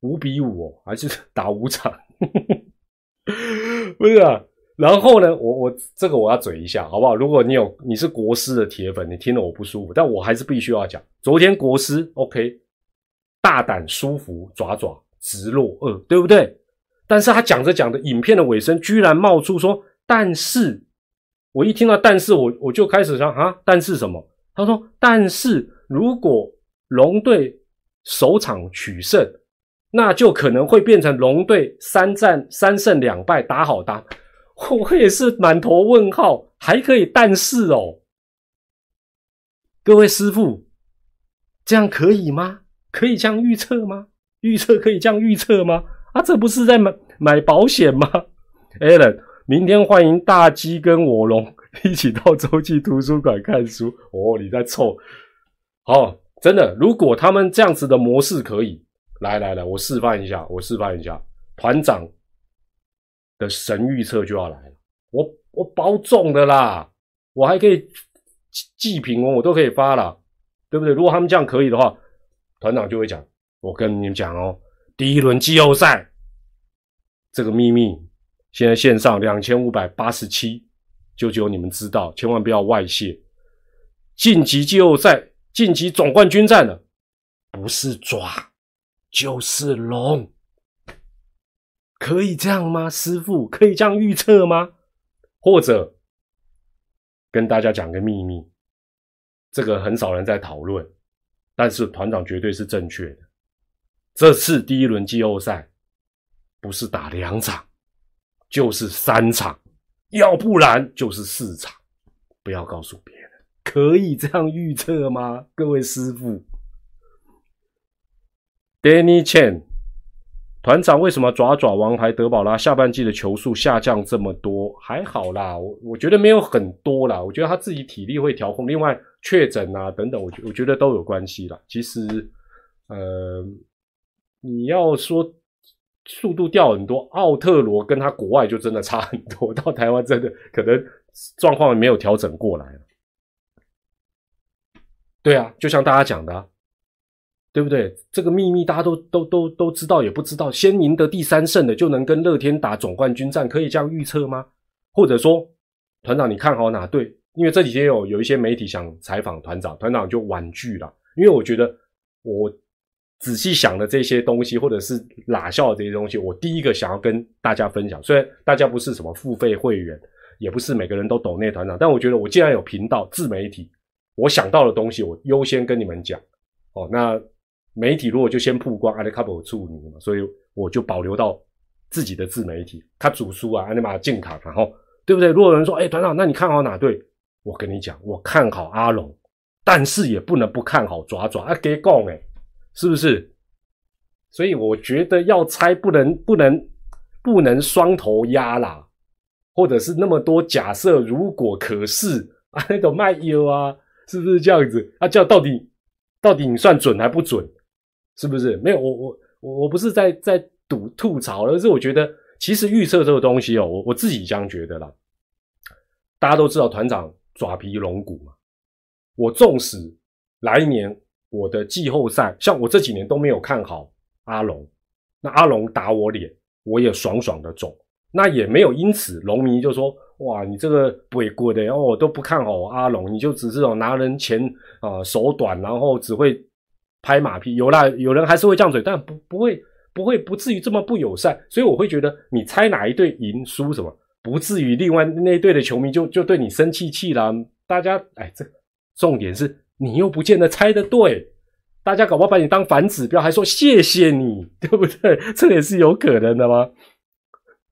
五比五哦，还是打五场？不是啊。然后呢，我我这个我要嘴一下，好不好？如果你有你是国师的铁粉，你听了我不舒服，但我还是必须要讲。昨天国师 OK，大胆舒服，爪爪直落二，对不对？但是他讲着讲着，影片的尾声居然冒出说，但是我一听到但是，我我就开始想啊，但是什么？他说，但是如果龙队首场取胜。那就可能会变成龙队三战三胜两败打好打，我也是满头问号，还可以但是哦，各位师傅，这样可以吗？可以这样预测吗？预测可以这样预测吗？啊，这不是在买买保险吗？Allen，明天欢迎大鸡跟我龙 一起到洲际图书馆看书哦，你在凑，哦，真的，如果他们这样子的模式可以。来来来，我示范一下，我示范一下，团长的神预测就要来了，我我保中的啦，我还可以祭品哦，我都可以发了，对不对？如果他们这样可以的话，团长就会讲，我跟你们讲哦，第一轮季后赛这个秘密，现在线上两千五百八十七，就只有你们知道，千万不要外泄。晋级季后赛、晋级总冠军战的，不是抓。就是龙，可以这样吗？师傅可以这样预测吗？或者跟大家讲个秘密，这个很少人在讨论，但是团长绝对是正确的。这次第一轮季后赛不是打两场，就是三场，要不然就是四场。不要告诉别人，可以这样预测吗？各位师傅。Danny Chen，团长为什么爪爪王牌德保拉下半季的球速下降这么多？还好啦，我我觉得没有很多啦，我觉得他自己体力会调控，另外确诊啊等等，我觉我觉得都有关系啦。其实，呃，你要说速度掉很多，奥特罗跟他国外就真的差很多，到台湾真的可能状况没有调整过来对啊，就像大家讲的。对不对？这个秘密大家都都都都知道，也不知道。先赢得第三胜的就能跟乐天打总冠军战，可以这样预测吗？或者说，团长你看好哪队？因为这几天有有一些媒体想采访团长，团长就婉拒了。因为我觉得我仔细想的这些东西，或者是拉笑的这些东西，我第一个想要跟大家分享。虽然大家不是什么付费会员，也不是每个人都懂那团长，但我觉得我既然有频道自媒体，我想到的东西，我优先跟你们讲。哦，那。媒体如果就先曝光，阿里卡布助你嘛，所以我就保留到自己的自媒体。他主书啊，阿里马进卡，然后对不对？如果有人说，哎，团长，那你看好哪队？我跟你讲，我看好阿龙，但是也不能不看好爪爪啊，给讲哎，是不是？所以我觉得要猜，不能不能不能双头压啦，或者是那么多假设，如果可是 啊，那种卖油啊，是不是这样子？啊，叫到底到底你算准还不准？是不是没有我我我我不是在在赌吐槽，而是我觉得其实预测这个东西哦，我我自己这样觉得啦。大家都知道团长爪皮龙骨嘛，我纵使来年我的季后赛，像我这几年都没有看好阿龙，那阿龙打我脸，我也爽爽的中，那也没有因此龙迷就说哇你这个鬼鬼的哦都不看好阿龙，你就只是种拿人钱啊手短，然后只会。拍马屁有啦，有人还是会犟嘴，但不不会不会不至于这么不友善，所以我会觉得你猜哪一队赢输什么，不至于另外那一队的球迷就就对你生气气啦。大家哎，这重点是你又不见得猜的对，大家搞不好把你当反指标，还说谢谢你，对不对？这也是有可能的吗？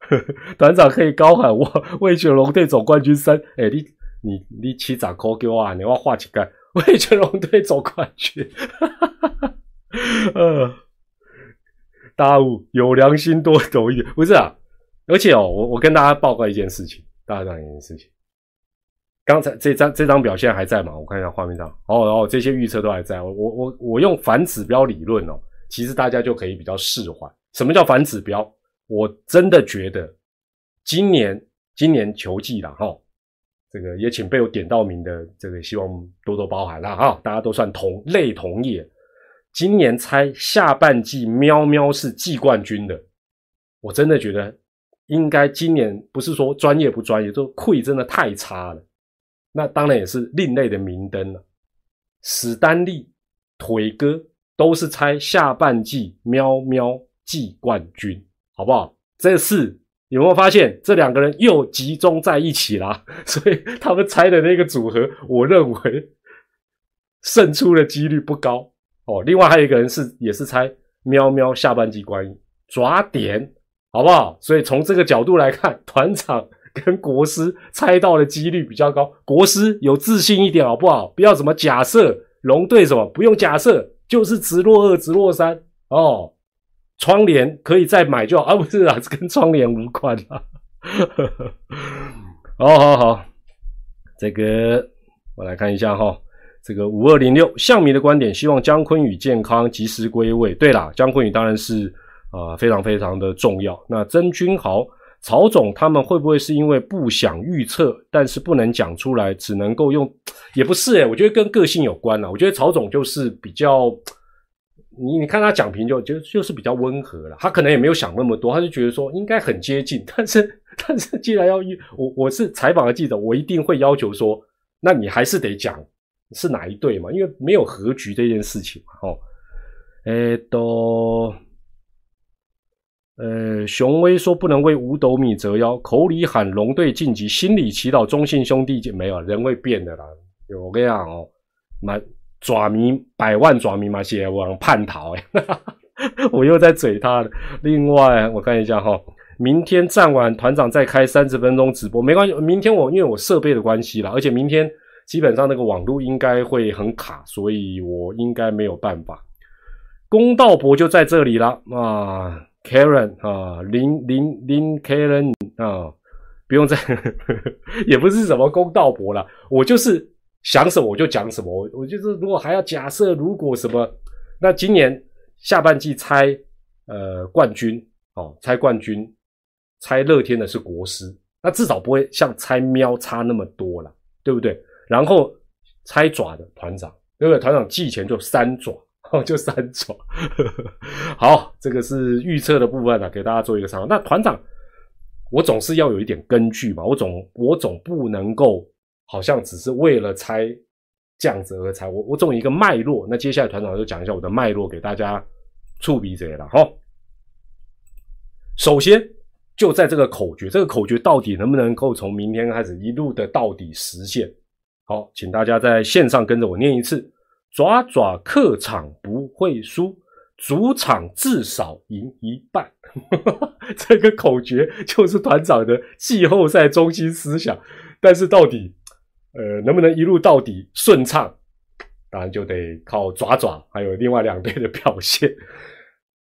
团长可以高喊我为九龙队总冠军三，哎，你你你起掌扣给我啊，你要画几个？为全龙队总冠军，呃，大五有良心多走一点，不是啊？而且哦，我我跟大家报告一件事情，大家讲一件事情。刚才这张这张表现还在吗？我看一下画面上，哦哦，这些预测都还在。我我我我用反指标理论哦，其实大家就可以比较释怀。什么叫反指标？我真的觉得今年今年球季了哈。这个也请被我点到名的这个，希望多多包涵啦哈！大家都算同类同业。今年猜下半季喵喵是季冠军的，我真的觉得应该今年不是说专业不专业，就溃真的太差了。那当然也是另类的明灯了。史丹利、腿哥都是猜下半季喵喵季冠军，好不好？这次。有没有发现这两个人又集中在一起了？所以他们猜的那个组合，我认为胜出的几率不高哦。另外还有一个人是也是猜喵喵下半季关于抓点，好不好？所以从这个角度来看，团长跟国师猜到的几率比较高。国师有自信一点好不好？不要怎么假设龙队什么，不用假设，就是直落二直落三哦。窗帘可以再买就好，而不是啊，跟窗帘无关啊。好好好，这个我来看一下哈，这个五二零六向迷的观点，希望姜昆宇健康及时归位。对啦，姜昆宇当然是啊非常非常的重要。那曾君豪、曹总他们会不会是因为不想预测，但是不能讲出来，只能够用？也不是诶，我觉得跟个性有关啦。我觉得曹总就是比较。你你看他讲评就就就是比较温和了，他可能也没有想那么多，他就觉得说应该很接近，但是但是既然要预我我是采访的记者，我一定会要求说，那你还是得讲是哪一队嘛，因为没有和局这件事情嘛，哦，诶都，呃，雄威说不能为五斗米折腰，口里喊龙队晋级，心里祈祷中信兄弟就没有人会变的啦，我跟你讲哦，蛮。爪迷百万爪迷嘛，写往叛逃哎，我又在嘴他了。另外，我看一下哈，明天站完团长再开三十分钟直播，没关系。明天我因为我设备的关系啦，而且明天基本上那个网络应该会很卡，所以我应该没有办法。公道伯就在这里了啊，Karen 啊，林林林 Karen 啊，不用再，也不是什么公道伯了，我就是想什么我就讲什么，我我就是如果还要假设如果什么，那今年下半季猜呃冠军哦，猜冠军，猜乐天的是国师，那至少不会像猜喵差那么多了，对不对？然后猜爪的团长，对不对？团长季前就三爪。哦，就三种。好，这个是预测的部分啊，给大家做一个参考。那团长，我总是要有一点根据嘛，我总我总不能够好像只是为了猜这样子而猜，我我总有一个脉络。那接下来团长就讲一下我的脉络给大家触笔者了哈。首先就在这个口诀，这个口诀到底能不能够从明天开始一路的到底实现？好，请大家在线上跟着我念一次。爪爪客场不会输，主场至少赢一半。这个口诀就是团长的季后赛中心思想。但是到底，呃，能不能一路到底顺畅？当然就得靠爪爪还有另外两队的表现。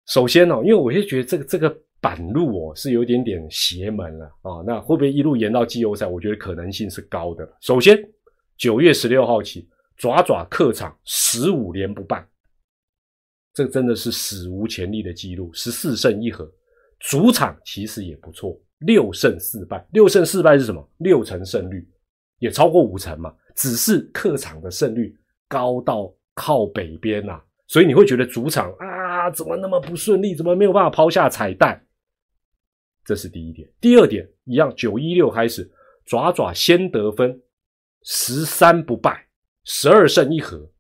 首先呢，因为我就觉得这个这个板路哦是有点点邪门了啊。那会不会一路延到季后赛？我觉得可能性是高的。首先，九月十六号起。爪爪客场十五连不败，这真的是史无前例的记录，十四胜一和。主场其实也不错，六胜四败。六胜四败是什么？六成胜率，也超过五成嘛。只是客场的胜率高到靠北边呐，所以你会觉得主场啊，怎么那么不顺利？怎么没有办法抛下彩蛋？这是第一点。第二点，一样，九一六开始，爪爪先得分，十三不败。十二胜一和，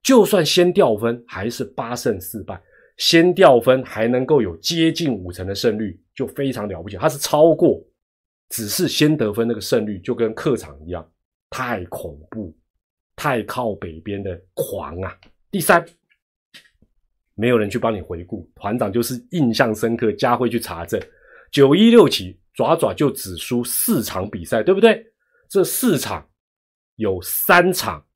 就算先掉分，还是八胜四败。先掉分还能够有接近五成的胜率，就非常了不起。它是超过，只是先得分那个胜率就跟客场一样，太恐怖，太靠北边的狂啊！第三，没有人去帮你回顾，团长就是印象深刻，佳慧去查证，九一六起爪爪就只输四场比赛，对不对？这四场有三场。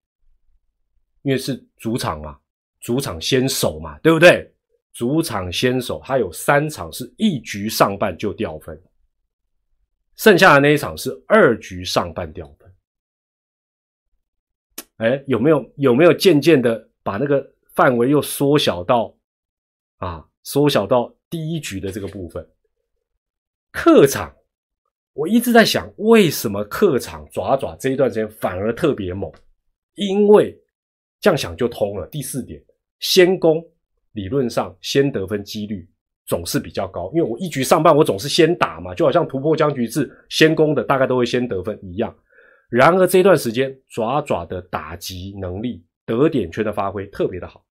因为是主场嘛，主场先手嘛，对不对？主场先手，他有三场是一局上半就掉分，剩下的那一场是二局上半掉分。哎，有没有有没有渐渐的把那个范围又缩小到啊，缩小到第一局的这个部分？客场，我一直在想，为什么客场爪爪这一段时间反而特别猛？因为。这样想就通了。第四点，先攻理论上先得分几率总是比较高，因为我一局上半我总是先打嘛，就好像突破僵局制先攻的大概都会先得分一样。然而这段时间爪爪的打击能力、得点圈的发挥特别的好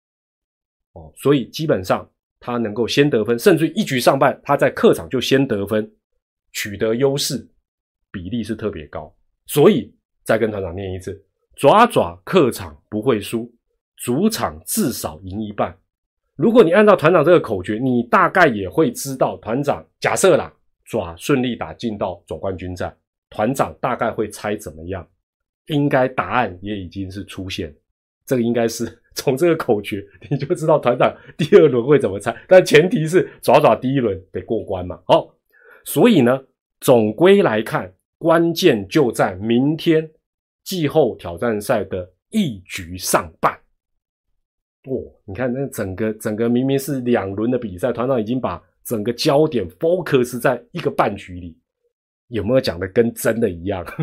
哦，所以基本上他能够先得分，甚至一局上半他在客场就先得分，取得优势比例是特别高。所以再跟团长念一次。爪爪客场不会输，主场至少赢一半。如果你按照团长这个口诀，你大概也会知道，团长假设啦，爪顺利打进到总冠军战，团长大概会猜怎么样？应该答案也已经是出现，这个应该是 从这个口诀你就知道团长第二轮会怎么猜。但前提是爪爪第一轮得过关嘛。好，所以呢，总归来看，关键就在明天。季后挑战赛的一局上半，哇！你看那整个整个明明是两轮的比赛，团长已经把整个焦点 focus 在一个半局里，有没有讲的跟真的一样？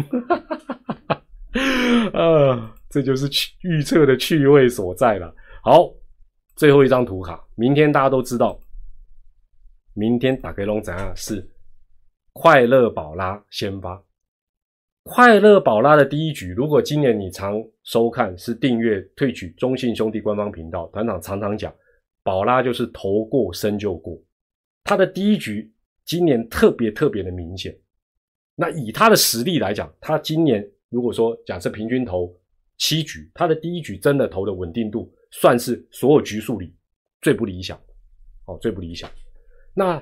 啊，这就是预测的趣味所在了。好，最后一张图卡，明天大家都知道，明天打给龙怎样？是快乐宝拉先发。快乐宝拉的第一局，如果今年你常收看，是订阅退取中信兄弟官方频道，团长常常讲，宝拉就是投过生就过。他的第一局今年特别特别的明显。那以他的实力来讲，他今年如果说假设平均投七局，他的第一局真的投的稳定度算是所有局数里最不理想，哦，最不理想。那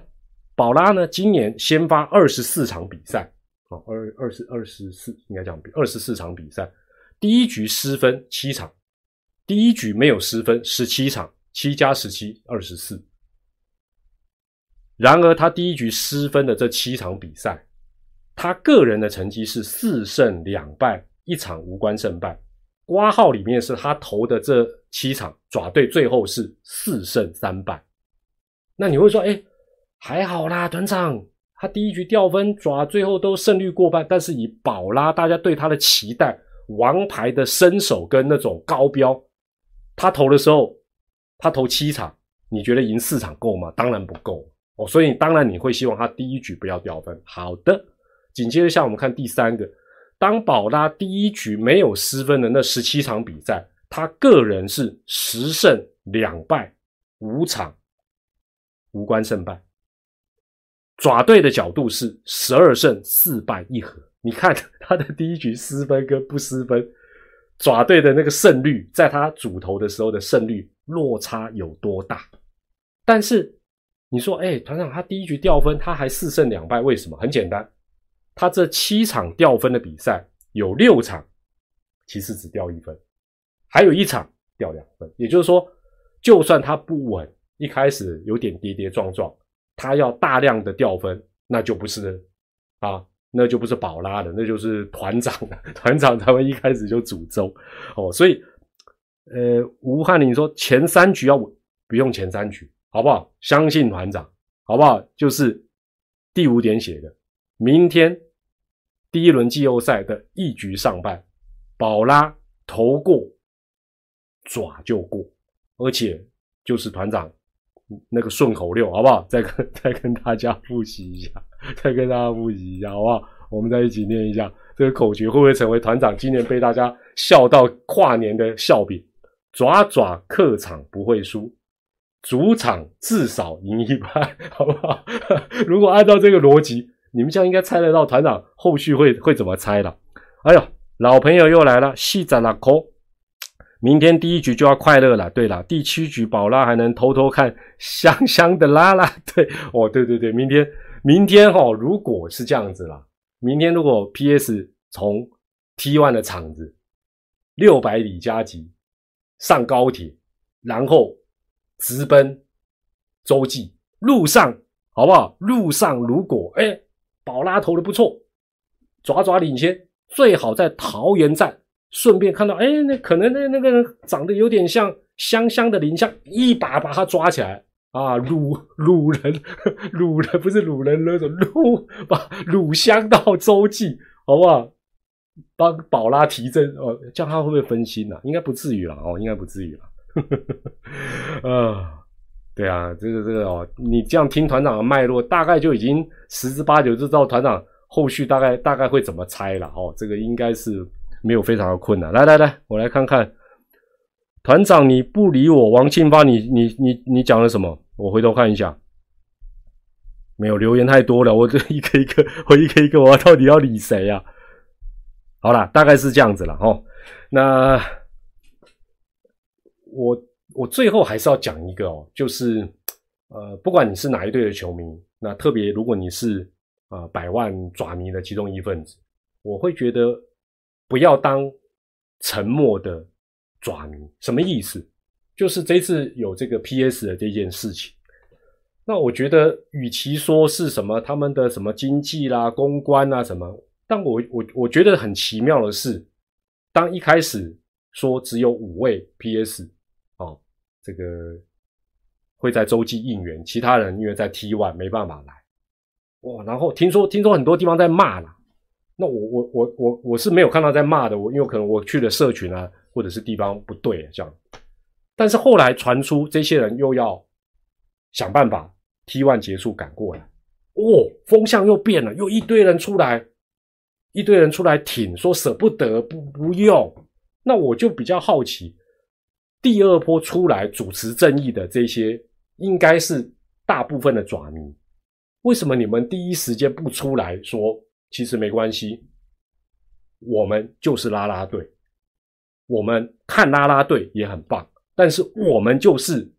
宝拉呢，今年先发二十四场比赛。哦，二二十二十四应该讲比二十四场比赛，第一局失分七场，第一局没有失分十七场，七加十七，二十四。然而，他第一局失分的这七场比赛，他个人的成绩是四胜两败，一场无关胜败。挂号里面是他投的这七场爪队，最后是四胜三败。那你会说，哎，还好啦，团长，他第一局掉分，抓最后都胜率过半。但是以宝拉大家对他的期待，王牌的身手跟那种高标，他投的时候，他投七场，你觉得赢四场够吗？当然不够。哦，所以当然你会希望他第一局不要掉分。好的，紧接着像我们看第三个，当宝拉第一局没有失分的那十七场比赛，他个人是十胜两败五场，无关胜败。爪队的角度是十二胜四败一和。你看他的第一局失分跟不失分，爪队的那个胜率，在他主投的时候的胜率落差有多大？但是。你说，哎，团长，他第一局掉分，他还四胜两败，为什么？很简单，他这七场掉分的比赛有六场，其实只掉一分，还有一场掉两分。也就是说，就算他不稳，一开始有点跌跌撞撞，他要大量的掉分，那就不是啊，那就不是宝拉的，那就是团长的。团长他们一开始就诅咒哦，所以，呃，吴汉林说前三局要不用前三局。好不好？相信团长，好不好？就是第五点写的，明天第一轮季后赛的一局上半，宝拉投过爪就过，而且就是团长那个顺口溜，好不好？再跟再跟大家复习一下，再跟大家复习一下，好不好？我们再一起念一下这个口诀，会不会成为团长今年被大家笑到跨年的笑柄？爪爪客场不会输。主场至少赢一半，好不好？如果按照这个逻辑，你们这样应该猜得到团长后续会会怎么猜了。哎呦，老朋友又来了，细仔拉扣，明天第一局就要快乐了。对了，第七局宝拉还能偷偷看香香的拉拉。对，哦，对对对，明天明天哈，如果是这样子啦，明天如果 PS 从 T1 的场子六百里加急上高铁，然后。直奔洲际路上，好不好？路上如果哎，宝拉投的不错，爪爪领先，最好在桃园站顺便看到，哎，那可能那那个人长得有点像香香的林香，一把把他抓起来啊！鲁鲁人，鲁人不是鲁人那种鲁，把鲁香到周记，好不好？帮宝拉提振哦，叫他会不会分心呢？应该不至于了哦，应该不至于了。啊，对啊，这个这个哦，你这样听团长的脉络，大概就已经十之八九就知道团长后续大概大概会怎么猜了哦。这个应该是没有非常的困难。来来来，我来看看团长你不理我，王庆发，你你你你讲了什么？我回头看一下，没有留言太多了，我这一个一个，我一个一个，我到底要理谁呀？好了，大概是这样子了哦。那。我我最后还是要讲一个哦，就是呃，不管你是哪一队的球迷，那特别如果你是啊百万爪迷的其中一份子，我会觉得不要当沉默的爪迷。什么意思？就是这次有这个 PS 的这件事情，那我觉得与其说是什么他们的什么经济啦、公关啊什么，但我我我觉得很奇妙的是，当一开始说只有五位 PS 哦。这个会在洲际应援，其他人因为在 T one 没办法来，哇！然后听说听说很多地方在骂了，那我我我我我是没有看到在骂的，我因为可能我去的社群啊，或者是地方不对这样，但是后来传出这些人又要想办法 T one 结束赶过来，哦，风向又变了，又一堆人出来，一堆人出来挺说舍不得不不用，那我就比较好奇。第二波出来主持正义的这些，应该是大部分的爪迷。为什么你们第一时间不出来说？其实没关系，我们就是拉拉队，我们看拉拉队也很棒。但是我们就是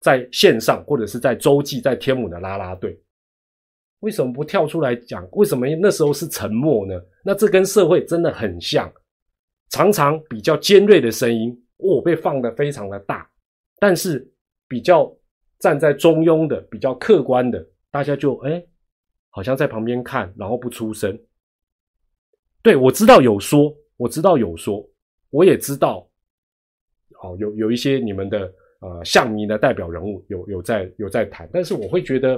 在线上或者是在洲际、在天母的拉拉队，为什么不跳出来讲？为什么那时候是沉默呢？那这跟社会真的很像，常常比较尖锐的声音。哦，被放的非常的大，但是比较站在中庸的、比较客观的，大家就哎，好像在旁边看，然后不出声。对我知道有说，我知道有说，我也知道，哦，有有一些你们的呃象迷的代表人物有有在有在谈，但是我会觉得，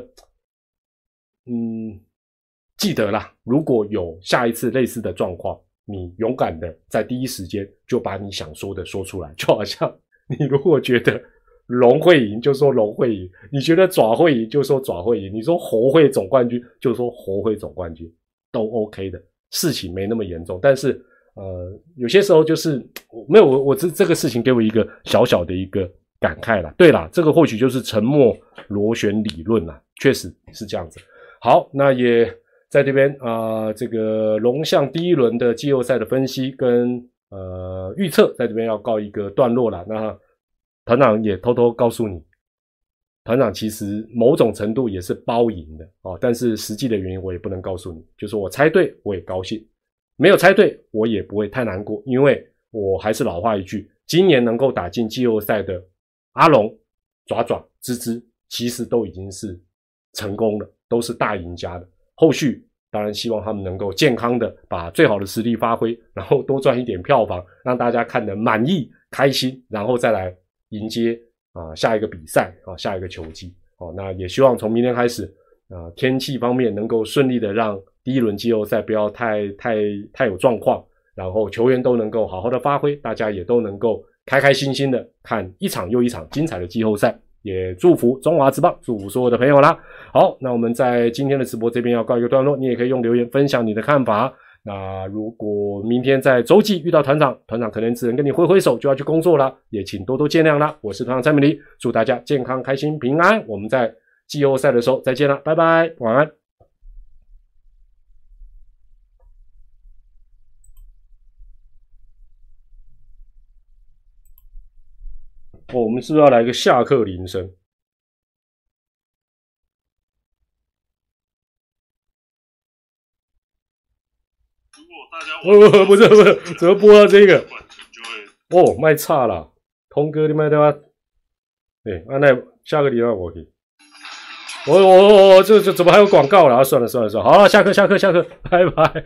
嗯，记得啦，如果有下一次类似的状况，你勇敢的在第一时间就把你想说的说出来，就好像 你如果觉得龙会赢，就说龙会赢；你觉得爪会赢，就说爪会赢；你说猴会总冠军，就说猴会总冠军，都 OK 的。事情没那么严重，但是呃，有些时候就是没有我我这这个事情给我一个小小的一个感慨了。对了，这个或许就是沉默螺旋理论了，确实是这样子。好，那也在这边啊，这个龙象第一轮的季后赛的分析跟呃预测，在这边要告一个段落了。那团长也偷偷告诉你。团长其实某种程度也是包赢的哦，但是实际的原因我也不能告诉你。就是我猜对我也高兴，没有猜对我也不会太难过，因为我还是老话一句：今年能够打进季后赛的阿龙、爪爪、吱吱，其实都已经是成功了，都是大赢家的。后续当然希望他们能够健康的把最好的实力发挥，然后多赚一点票房，让大家看得满意、开心，然后再来迎接。啊，下一个比赛啊，下一个球季哦，那也希望从明天开始啊，天气方面能够顺利的让第一轮季后赛不要太太太有状况，然后球员都能够好好的发挥，大家也都能够开开心心的看一场又一场精彩的季后赛，也祝福中华之棒，祝福所有的朋友啦。好，那我们在今天的直播这边要告一个段落，你也可以用留言分享你的看法。那如果明天在洲际遇到团长，团长可能只能跟你挥挥手就要去工作了，也请多多见谅啦。我是团长蔡美丽，祝大家健康、开心、平安。我们在季后赛的时候再见了，拜拜，晚安。哦，我们是不是要来个下课铃声？哦，不是不是，怎么播到这个？哦，卖差了，通哥你卖的话，哎，那下个礼拜我给。我我我这这怎么还有广告了？算了算了算了，好了，下课下课下课，拜拜。